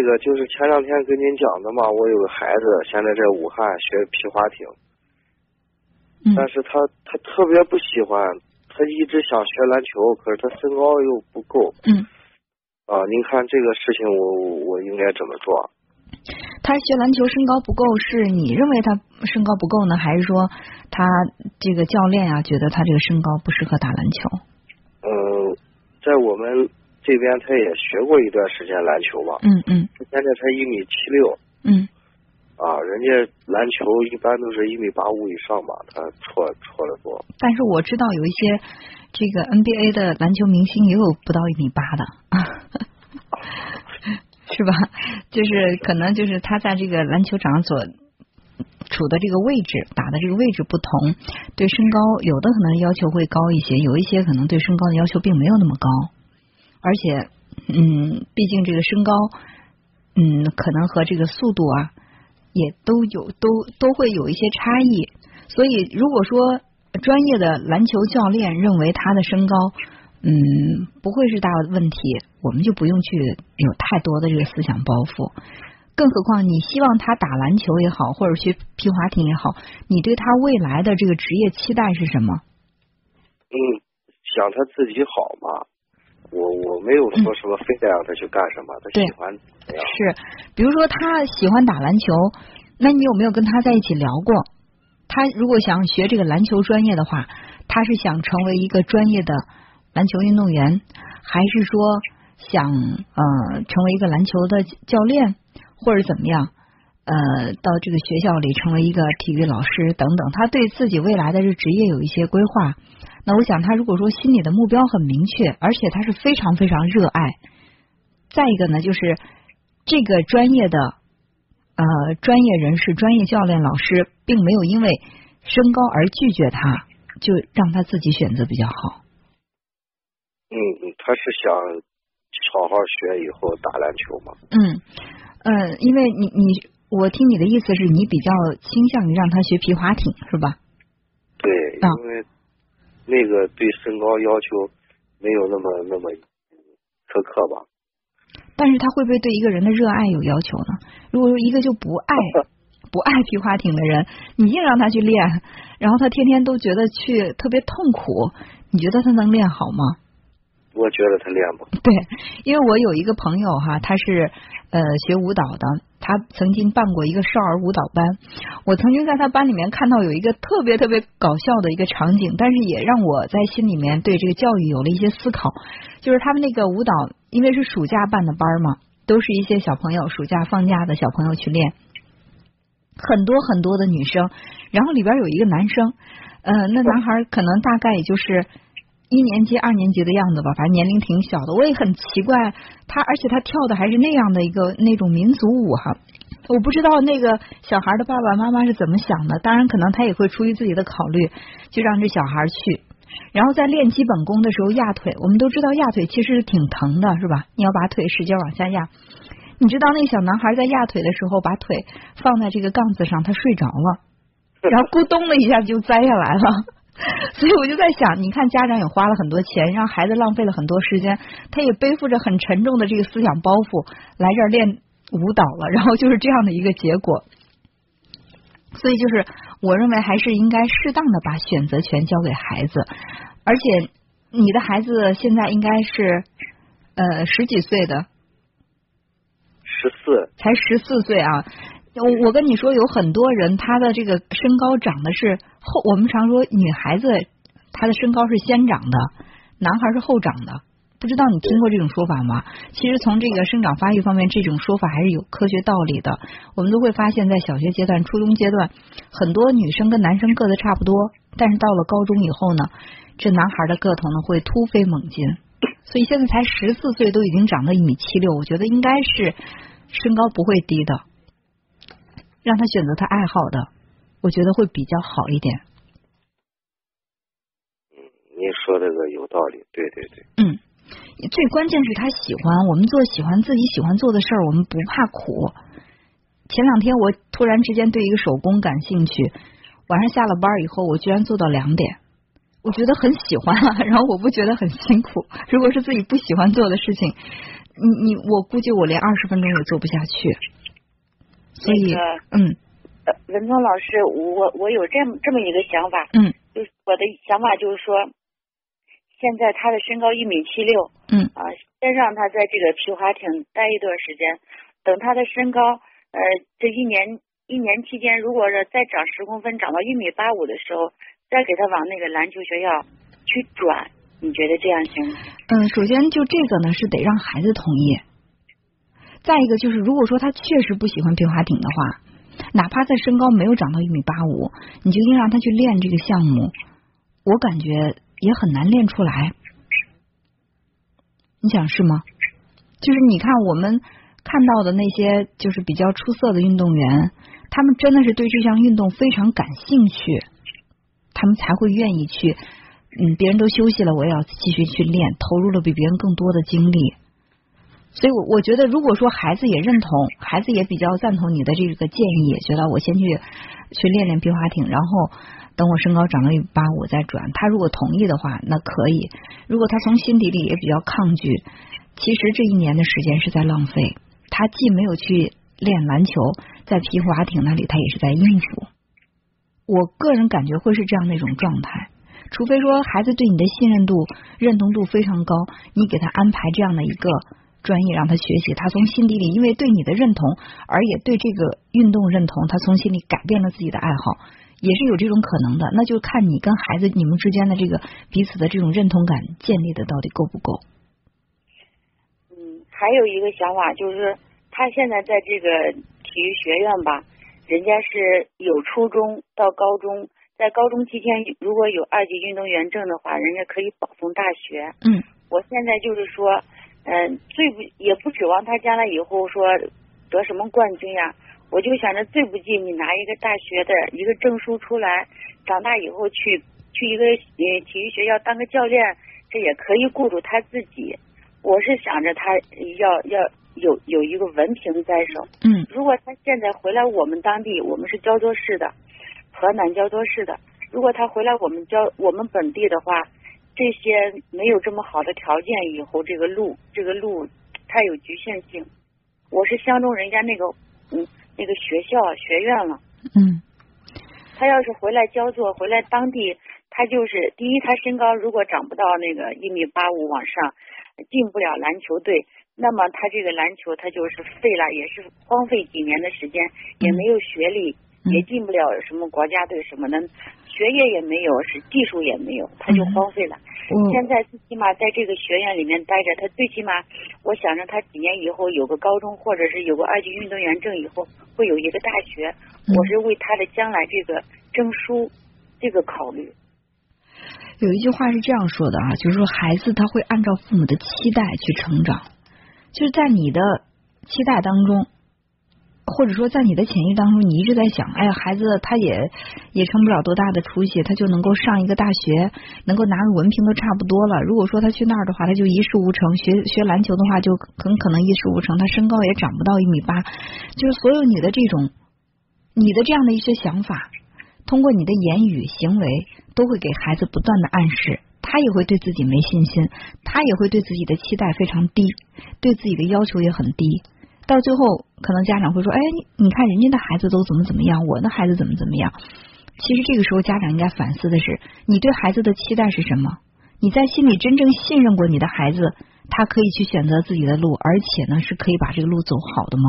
那个就是前两天跟您讲的嘛，我有个孩子现在在武汉学皮划艇，嗯但是他他特别不喜欢，他一直想学篮球，可是他身高又不够嗯，啊。您看这个事情我，我应该怎么做？他学篮球身高不够，是你认为他身高不够呢，还是说他这个教练啊觉得他这个身高不适合打篮球？嗯，在我们这边他也学过一段时间篮球嘛，嗯嗯。他现在才一米七六。嗯。啊，人家篮球一般都是一米八五以上吧，他错错的多。但是我知道有一些这个 NBA 的篮球明星也有不到一米八的，是吧？就是可能就是他在这个篮球场所处的这个位置打的这个位置不同，对身高有的可能要求会高一些，有一些可能对身高的要求并没有那么高，而且嗯，毕竟这个身高嗯，可能和这个速度啊也都有都都会有一些差异，所以如果说专业的篮球教练认为他的身高，嗯，不会是大问题，我们就不用去有太多的这个思想包袱。更何况，你希望他打篮球也好，或者学皮划艇也好，你对他未来的这个职业期待是什么？嗯，想他自己好嘛。我我没有说什么非得让他去干什么，他喜欢怎样。是，比如说他喜欢打篮球，那你有没有跟他在一起聊过？他如果想学这个篮球专业的话，他是想成为一个专业的篮球运动员，还是说想呃成为一个篮球的教练，或者怎么样？呃，到这个学校里成为一个体育老师等等，他对自己未来的这职业有一些规划。那我想，他如果说心里的目标很明确，而且他是非常非常热爱，再一个呢，就是这个专业的呃专业人士、专业教练、老师，并没有因为身高而拒绝他，就让他自己选择比较好。嗯嗯，他是想好好学以后打篮球嘛。嗯呃，因为你你我听你的意思是你比较倾向于让他学皮划艇是吧？对，啊因为那个对身高要求没有那么那么苛刻吧。但是他会不会对一个人的热爱有要求呢？如果说一个就不爱 不爱皮划艇的人，你硬让他去练，然后他天天都觉得去特别痛苦，你觉得他能练好吗？我觉得他练不好。对，因为我有一个朋友哈，他是呃学舞蹈的，他曾经办过一个少儿舞蹈班。我曾经在他班里面看到有一个特别特别搞笑的一个场景，但是也让我在心里面对这个教育有了一些思考。就是他们那个舞蹈，因为是暑假办的班嘛，都是一些小朋友暑假放假的小朋友去练，很多很多的女生，然后里边有一个男生，呃，那男孩可能大概也就是。一年级、二年级的样子吧，反正年龄挺小的。我也很奇怪，他而且他跳的还是那样的一个那种民族舞哈。我不知道那个小孩的爸爸妈妈是怎么想的，当然可能他也会出于自己的考虑，就让这小孩去。然后在练基本功的时候压腿，我们都知道压腿其实是挺疼的，是吧？你要把腿使劲往下压。你知道那小男孩在压腿的时候，把腿放在这个杠子上，他睡着了，然后咕咚的一下就栽下来了。所以我就在想，你看家长也花了很多钱，让孩子浪费了很多时间，他也背负着很沉重的这个思想包袱来这儿练舞蹈了，然后就是这样的一个结果。所以就是我认为还是应该适当的把选择权交给孩子，而且你的孩子现在应该是呃十几岁的，十四，才十四岁啊。我我跟你说，有很多人他的这个身高长的是后，我们常说女孩子她的身高是先长的，男孩是后长的。不知道你听过这种说法吗？其实从这个生长发育方面，这种说法还是有科学道理的。我们都会发现，在小学阶段、初中阶段，很多女生跟男生个子差不多，但是到了高中以后呢，这男孩的个头呢会突飞猛进。所以现在才十四岁，都已经长到一米七六，我觉得应该是身高不会低的。让他选择他爱好的，我觉得会比较好一点。嗯，您说这个有道理，对对对。嗯，最关键是他喜欢，我们做喜欢自己喜欢做的事儿，我们不怕苦。前两天我突然之间对一个手工感兴趣，晚上下了班以后，我居然做到两点，我觉得很喜欢啊，然后我不觉得很辛苦。如果是自己不喜欢做的事情，你你我估计我连二十分钟也做不下去。所以，嗯，呃，文聪老师，我我有这么这么一个想法，嗯，就是我的想法就是说，现在他的身高一米七六，嗯啊，先让他在这个皮划艇待一段时间，等他的身高，呃，这一年一年期间，如果是再长十公分，长到一米八五的时候，再给他往那个篮球学校去转，你觉得这样行吗？嗯，首先就这个呢，是得让孩子同意。再一个就是，如果说他确实不喜欢皮划艇的话，哪怕在身高没有长到一米八五，你就硬让他去练这个项目，我感觉也很难练出来。你想是吗？就是你看我们看到的那些就是比较出色的运动员，他们真的是对这项运动非常感兴趣，他们才会愿意去。嗯，别人都休息了，我也要继续去练，投入了比别人更多的精力。所以，我我觉得，如果说孩子也认同，孩子也比较赞同你的这个建议，觉得我先去去练练皮划艇，然后等我身高长到一米八五再转。他如果同意的话，那可以；如果他从心底里也比较抗拒，其实这一年的时间是在浪费。他既没有去练篮球，在皮划艇那里他也是在应付。我个人感觉会是这样的一种状态，除非说孩子对你的信任度、认同度非常高，你给他安排这样的一个。专业让他学习，他从心底里因为对你的认同，而也对这个运动认同，他从心里改变了自己的爱好，也是有这种可能的。那就看你跟孩子你们之间的这个彼此的这种认同感建立的到底够不够。嗯，还有一个想法就是，他现在在这个体育学院吧，人家是有初中到高中，在高中期间如果有二级运动员证的话，人家可以保送大学。嗯，我现在就是说。嗯，最不也不指望他将来以后说得什么冠军呀，我就想着最不济你拿一个大学的一个证书出来，长大以后去去一个呃体育学校当个教练，这也可以顾住他自己。我是想着他要要有有一个文凭在手。嗯，如果他现在回来我们当地，我们是焦作市的，河南焦作市的，如果他回来我们焦我们本地的话。这些没有这么好的条件，以后这个路，这个路太有局限性。我是相中人家那个，嗯，那个学校学院了。嗯。他要是回来焦作，回来当地，他就是第一，他身高如果长不到那个一米八五往上，进不了篮球队，那么他这个篮球他就是废了，也是荒废几年的时间，也没有学历。也进不了什么国家队什么的，学业也没有，是技术也没有，他就荒废了。现在最起码在这个学院里面待着，他最起码，我想着他几年以后有个高中，或者是有个二级运动员证以后，会有一个大学。我是为他的将来这个证书这个考虑。有一句话是这样说的啊，就是说孩子他会按照父母的期待去成长，就是在你的期待当中。或者说，在你的潜意识当中，你一直在想，哎呀，孩子他也也成不了多大的出息，他就能够上一个大学，能够拿个文凭都差不多了。如果说他去那儿的话，他就一事无成；学学篮球的话，就很可能一事无成。他身高也长不到一米八。就是所有你的这种，你的这样的一些想法，通过你的言语行为，都会给孩子不断的暗示，他也会对自己没信心，他也会对自己的期待非常低，对自己的要求也很低。到最后，可能家长会说：“哎，你看人家的孩子都怎么怎么样，我的孩子怎么怎么样？”其实这个时候，家长应该反思的是：你对孩子的期待是什么？你在心里真正信任过你的孩子，他可以去选择自己的路，而且呢，是可以把这个路走好的吗？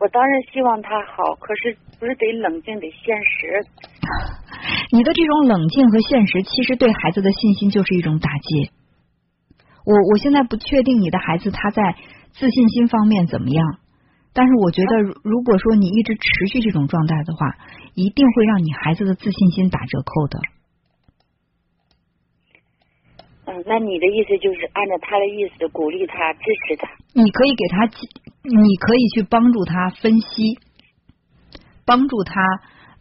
我当然希望他好，可是不是得冷静，得现实。你的这种冷静和现实，其实对孩子的信心就是一种打击。我我现在不确定你的孩子他在自信心方面怎么样，但是我觉得如果说你一直持续这种状态的话，一定会让你孩子的自信心打折扣的。嗯，那你的意思就是按照他的意思鼓励他、支持他？你可以给他，你可以去帮助他分析，帮助他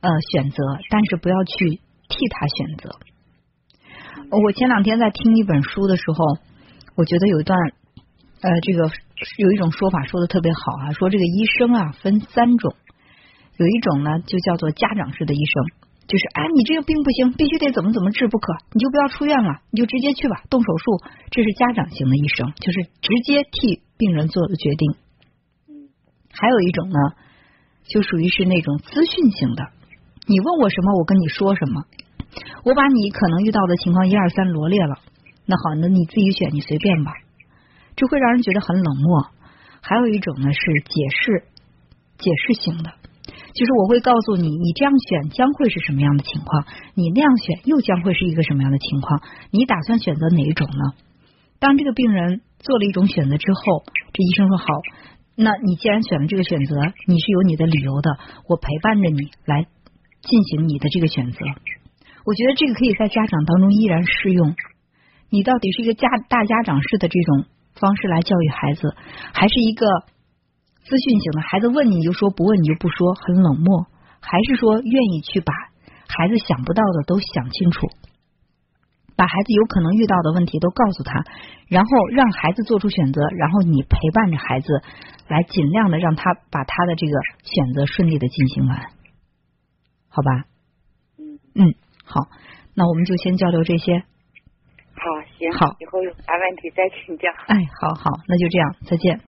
呃选择，但是不要去替他选择。我前两天在听一本书的时候。我觉得有一段，呃，这个有一种说法说的特别好啊，说这个医生啊分三种，有一种呢就叫做家长式的医生，就是哎，你这个病不行，必须得怎么怎么治不可，你就不要出院了，你就直接去吧，动手术。这是家长型的医生，就是直接替病人做的决定。还有一种呢，就属于是那种资讯型的，你问我什么，我跟你说什么，我把你可能遇到的情况一二三罗列了，那好，那你自己选，你随便吧，这会让人觉得很冷漠。还有一种呢是解释解释型的，就是我会告诉你，你这样选将会是什么样的情况，你那样选又将会是一个什么样的情况，你打算选择哪一种呢？当这个病人做了一种选择之后，这医生说好，那你既然选了这个选择，你是有你的理由的，我陪伴着你来进行你的这个选择。我觉得这个可以在家长当中依然适用。你到底是一个家大家长式的这种方式来教育孩子，还是一个资讯型的？孩子问你你就说，不问你就不说，很冷漠，还是说愿意去把孩子想不到的都想清楚？把孩子有可能遇到的问题都告诉他，然后让孩子做出选择，然后你陪伴着孩子，来尽量的让他把他的这个选择顺利的进行完，好吧？嗯，嗯，好，那我们就先交流这些。好，行，好以后有啥问题再请教。哎，好好，那就这样，再见。